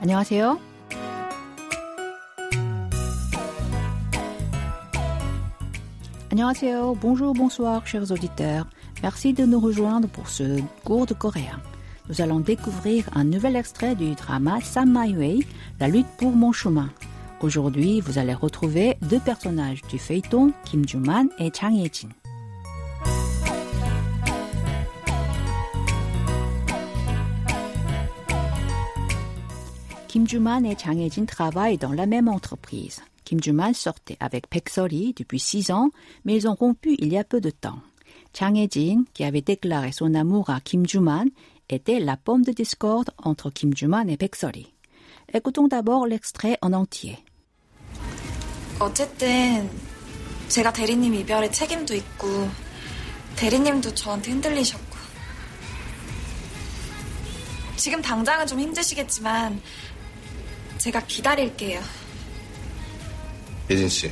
안녕하세요. 안녕하세요. Bonjour, bonsoir, chers auditeurs. Merci de nous rejoindre pour ce cours de coréen. Nous allons découvrir un nouvel extrait du drama Sam My Way, La lutte pour mon chemin. Aujourd'hui, vous allez retrouver deux personnages du feuilleton, Kim Joo-man et Chang Ye-jin. Kim Joo-man et Chang Ye-jin travaillent dans la même entreprise. Kim Joo-man sortait avec Baek Sori depuis six ans, mais ils ont rompu il y a peu de temps. Chang Ye-jin, qui avait déclaré son amour à Kim Joo-man, était la pomme de discorde entre Kim Joo-man et Baek Sori. Écoutons d'abord l'extrait en entier. 어쨌든 제가 대리님 이별에 책임도 있고 대리님도 저한테 흔들리셨고 지금 당장은 좀 힘드시겠지만 제가 기다릴게요. 예진 씨.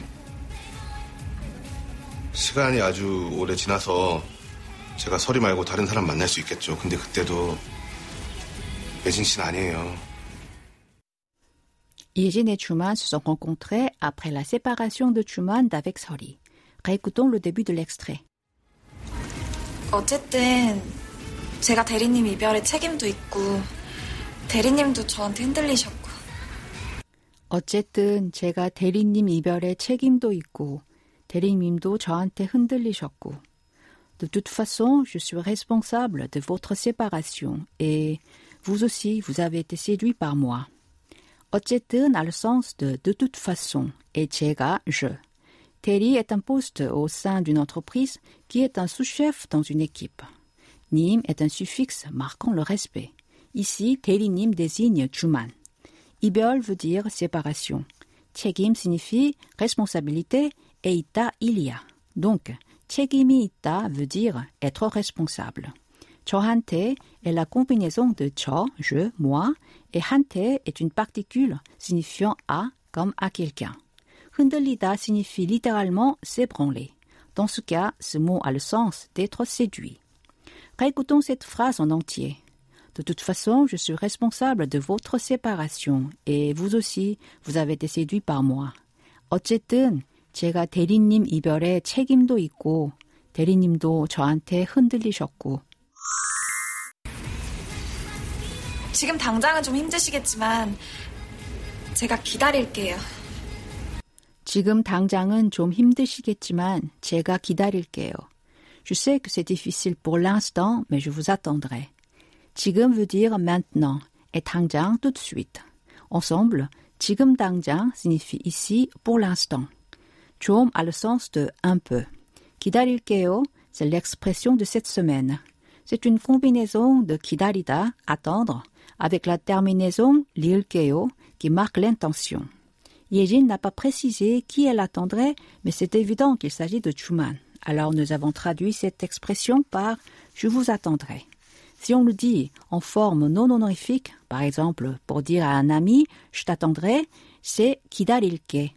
시간이 아주 오래 지나서 제가 서리 말고 다른 사람 만날 수 있겠죠. 근데 그때도 예진 씨는 아니에요. Yejin et Chuman se sont rencontrés après la séparation de Chuman d'avec Sori. Réécoutons le début de l'extrait. 어쨌든 제가 대리님 이별에 책임도 있고 대리님도 저한테 흔들리셨고 어쨌든 제가 대리님 이별에 책임도 있고 대리님도 저한테 흔들리셨고 De toute façon, je suis responsable de votre séparation et vous aussi, vous avez été séduit par moi. 어쨌든 a le sens de de toute façon et 제가 je. 대리 est un poste au sein d'une entreprise qui est un sous-chef dans une équipe. 님 est un suffixe marquant le respect. Ici, 대리님 désigne 주 Ibeol veut dire séparation. Chegim signifie responsabilité et ita ilia. Donc, chegimi ita veut dire être responsable. Chohante est la combinaison de cho, je, moi, et hante est une particule signifiant à comme à quelqu'un. Hundelida signifie littéralement s'ébranler. Dans ce cas, ce mot a le sens d'être séduit. Récoutons cette phrase en entier. De toute façon, je suis responsable de votre séparation et vous aussi, vous avez été séduit par moi. 어쨌든 제가 대리님 이별에 책임도 있고 대리님도 저한테 흔들리셨고 지금 당장은 좀 힘드시겠지만 제가 기다릴게요. 지금 당장은 좀 힘드시겠지만 제가 기다릴게요. Je sais que c'est difficile pour l'instant, mais je vous attendrai. 지금 veut dire maintenant et 당장 tout de suite. Ensemble, 지금 당장 signifie ici pour l'instant. 좀 a le sens de un peu. 기다릴게요, c'est l'expression de cette semaine. C'est une combinaison de 기다리다, attendre, avec la terminaison 릴게요 qui marque l'intention. Yejin n'a pas précisé qui elle attendrait, mais c'est évident qu'il s'agit de Chuman. Alors nous avons traduit cette expression par je vous attendrai. Si on le dit en forme non honorifique, par exemple pour dire à un ami je t'attendrai, c'est 기다릴게.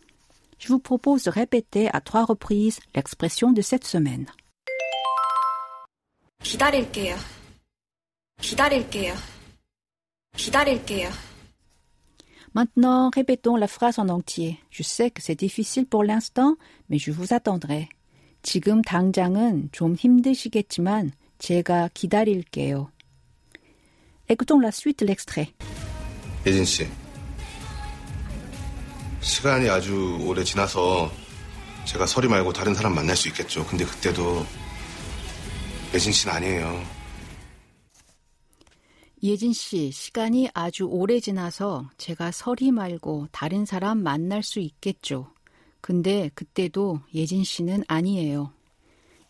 Je vous propose de répéter à trois reprises l'expression de cette semaine. 기다릴게요. 기다릴게요. 기다릴게요. Maintenant, répétons la phrase en entier. Je sais que c'est difficile pour l'instant, mais je vous attendrai. 지금 당장은 좀 힘드시겠지만 제가 기다릴게요. Écoutons la suite l'extrait. 예진 씨. 시간이 아주 오래 지나서 제가 서리 말고 다른 사람 만날 수 있겠죠. 근데 그때도 예진 씨는 아니에요. 예진 씨, 시간이 아주 오래 지나서 제가 서리 말고 다른 사람 만날 수 있겠죠. 근데 그때도 예진 씨는 아니에요.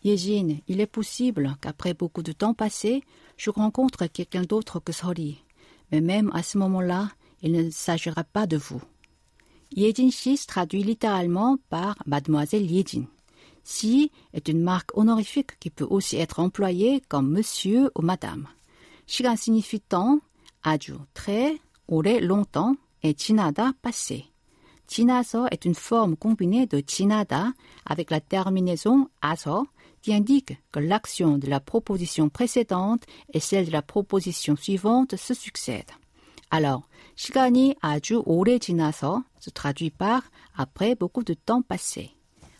Yejin, il est possible qu'après beaucoup de temps passé, je rencontre quelqu'un d'autre que Sori. Mais même à ce moment-là, il ne s'agira pas de vous. Yejin Shi se traduit littéralement par Mademoiselle Yejin. Si est une marque honorifique qui peut aussi être employée comme monsieur ou madame. Shigan signifie temps, aju, très, ore, longtemps, et chinada, passé. Chinaso est une forme combinée de chinada avec la terminaison aso qui indique que l'action de la proposition précédente et celle de la proposition suivante se succèdent. Alors, 시간이 아주 오래 지나서 se traduit par après beaucoup de temps passé.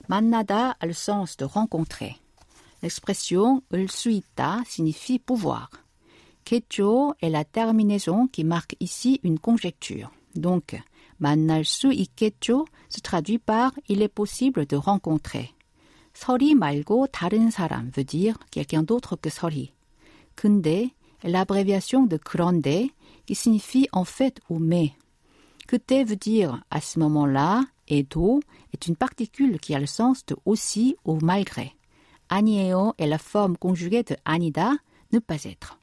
만나다 a le sens de rencontrer. L'expression 을 수 있다 signifie pouvoir. Kecho est la terminaison qui marque ici une conjecture. Donc, 만날 수 있겠죠 se traduit par il est possible de rencontrer. 설이 말고 다른 사람 veut dire quelqu'un d'autre que 설이. 근데 est l'abréviation de 그런데 qui signifie en fait ou mais. 그때 veut dire à ce moment-là et do est une particule qui a le sens de aussi ou malgré. 아니에요 est la forme conjuguée de 아니다, ne pas être.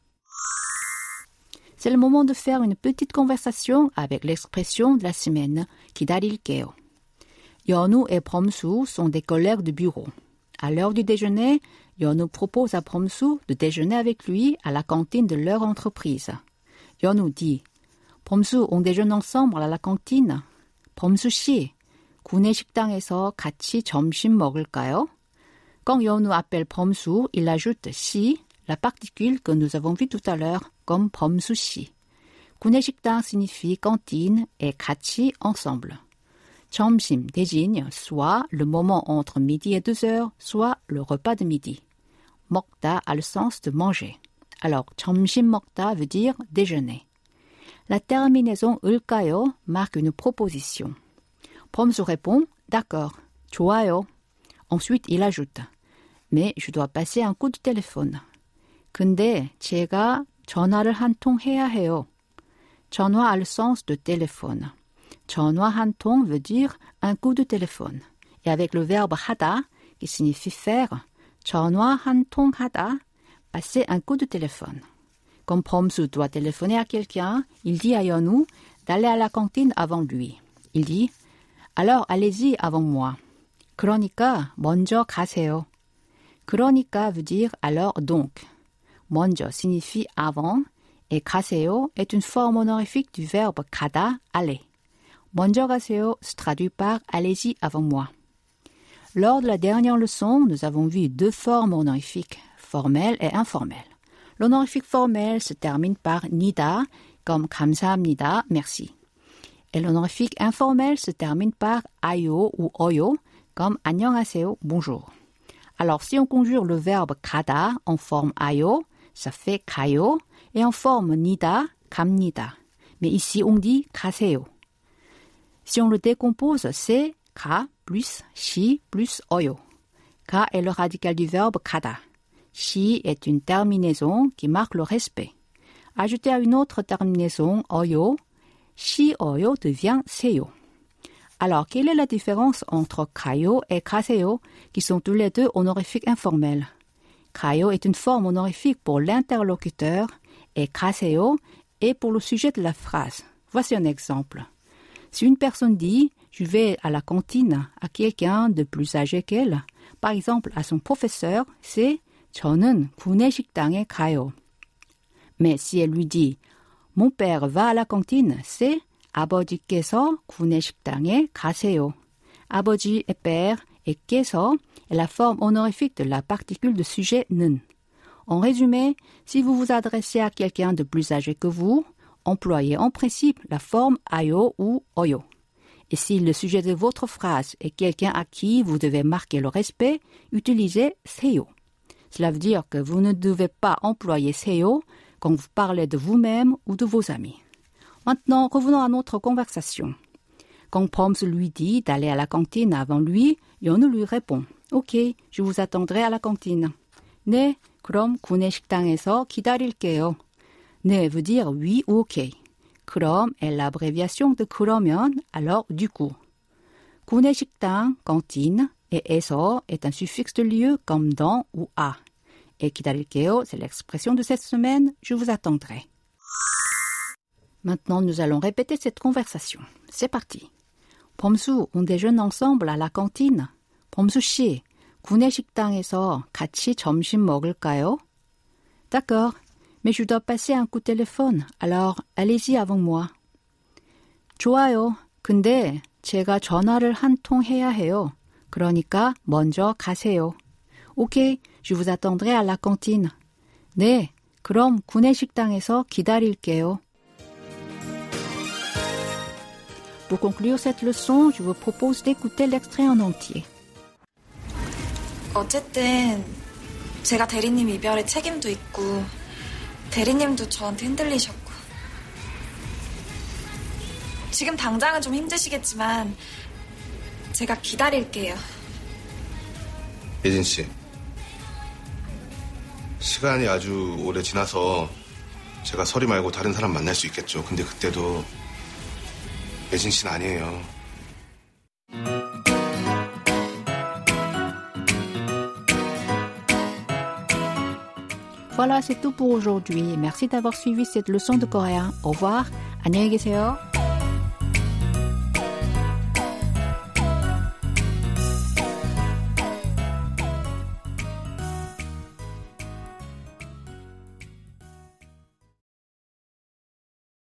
C'est le moment de faire une petite conversation avec l'expression de la semaine 기 다릴게요. Yonu et Promsu sont des collègues de bureau. À l'heure du déjeuner, Yonu propose à Promsu de déjeuner avec lui à la cantine de leur entreprise. Yonu dit Promsu, on déjeune ensemble à la cantine. Promsu 씨, 구내 식당에서 같이 점심 먹을까요? Quand Yonu appelle Promsu, il ajoute si, la particule que nous avons vue tout à l'heure, comme 범수씨. 구내식당 signifie cantine et 같이 ensemble. 점심 désigne soit le moment entre midi et deux heures, soit le repas de midi. 먹다 a le sens de manger. Alors, 점심 먹다 veut dire déjeuner. La terminaison 을까요 marque une proposition. 범수 répond d'accord, 좋아요. Ensuite, il ajoute mais je dois passer un coup de téléphone. 근데 제가 전화를 한 통 해야 해요. 전화 a le sens de téléphone. 전화 한 통 veut dire un coup de téléphone. Et avec le verbe 하다, qui signifie faire, 전화 한 통 하다, passer un coup de téléphone. Comme Promsu doit téléphoner à quelqu'un, il dit à Yonu d'aller à la cantine avant lui. Il dit alors allez-y avant moi. 그러니까 먼저 가세요. 그러니까 veut dire alors donc. 먼저 signifie avant et 가세요 est une forme honorifique du verbe 가다, aller. 먼저 가세요 se traduit par allez-y avant moi. Lors de la dernière leçon, nous avons vu deux formes honorifiques, formelles et informelles. L'honorifique formel se termine par nida, comme 감사합니다, merci. Et l'honorifique informel se termine par ayo ou oyo, comme 안녕하세요, bonjour. Alors, si on conjure le verbe 가다 en forme ayo, ça fait 가요, et en forme nida, 갑니다. Mais ici, on dit 가세요. Si on le décompose, c'est ka plus shi plus oyo. Ka est le radical du verbe kada. Shi est une terminaison qui marque le respect. Ajouté à une autre terminaison oyo, shi oyo devient seyo. Alors, quelle est la différence entre kayo et kaseyo, qui sont tous les deux honorifiques informels? Kayo est une forme honorifique pour l'interlocuteur et kaseyo est pour le sujet de la phrase. Voici un exemple. Si une personne dit je vais à la cantine à quelqu'un de plus âgé qu'elle, par exemple à son professeur, c'est 저는 구내식당에 가요. Mais si elle lui dit mon père va à la cantine, c'est 아버지께서 구내식당에 가세요. 아버지 est père et qu'eso est la forme honorifique de la particule de sujet 는. En résumé, si vous vous adressez à quelqu'un de plus âgé que vous, employez en principe la forme ayo ou oyo. Et si le sujet de votre phrase est quelqu'un à qui vous devez marquer le respect, utilisez seyo. Cela veut dire que vous ne devez pas employer seyo quand vous parlez de vous-même ou de vos amis. Maintenant, revenons à notre conversation. Quand Proms lui dit d'aller à la cantine avant lui, Yonu lui répond Ok, je vous attendrai à la cantine. 네, 그럼 구내식당에서 기다릴게요. 네 veut dire oui ou ok. 그럼 est l'abréviation de 그러면, alors du coup. 구내식당, cantine, et 에서 est un suffixe de lieu comme dans ou à. Et 기다릴게요, c'est l'expression de cette semaine, je vous attendrai. Maintenant, nous allons répéter cette conversation. C'est parti. 범수, on déjeune ensemble à la cantine. 범수 씨, 구내식당에서 같이 점심 먹을까요? D'accord, Mais je dois passer un coup de téléphone, alors allez-y avant moi. 좋아요. 근데 제가 전화를 한 통 해야 해요. 그러니까 먼저 가세요. Ok, je vous attendrai à la cantine. 네, 그럼 구내식당에서 기다릴게요. Pour conclure cette leçon, je vous propose d'écouter l'extrait en entier. 어쨌든 제가 대리님 이별에 책임도 있고 대리님도 저한테 흔들리셨고 지금 당장은 좀 힘드시겠지만 제가 기다릴게요. 예진 씨. 시간이 아주 오래 지나서 제가 서리 말고 다른 사람 만날 수 있겠죠. 근데 그때도 예진 씨는 아니에요. Voilà, c'est tout pour aujourd'hui. Merci d'avoir suivi cette leçon de coréen. Au revoir. 안녕히 계세요.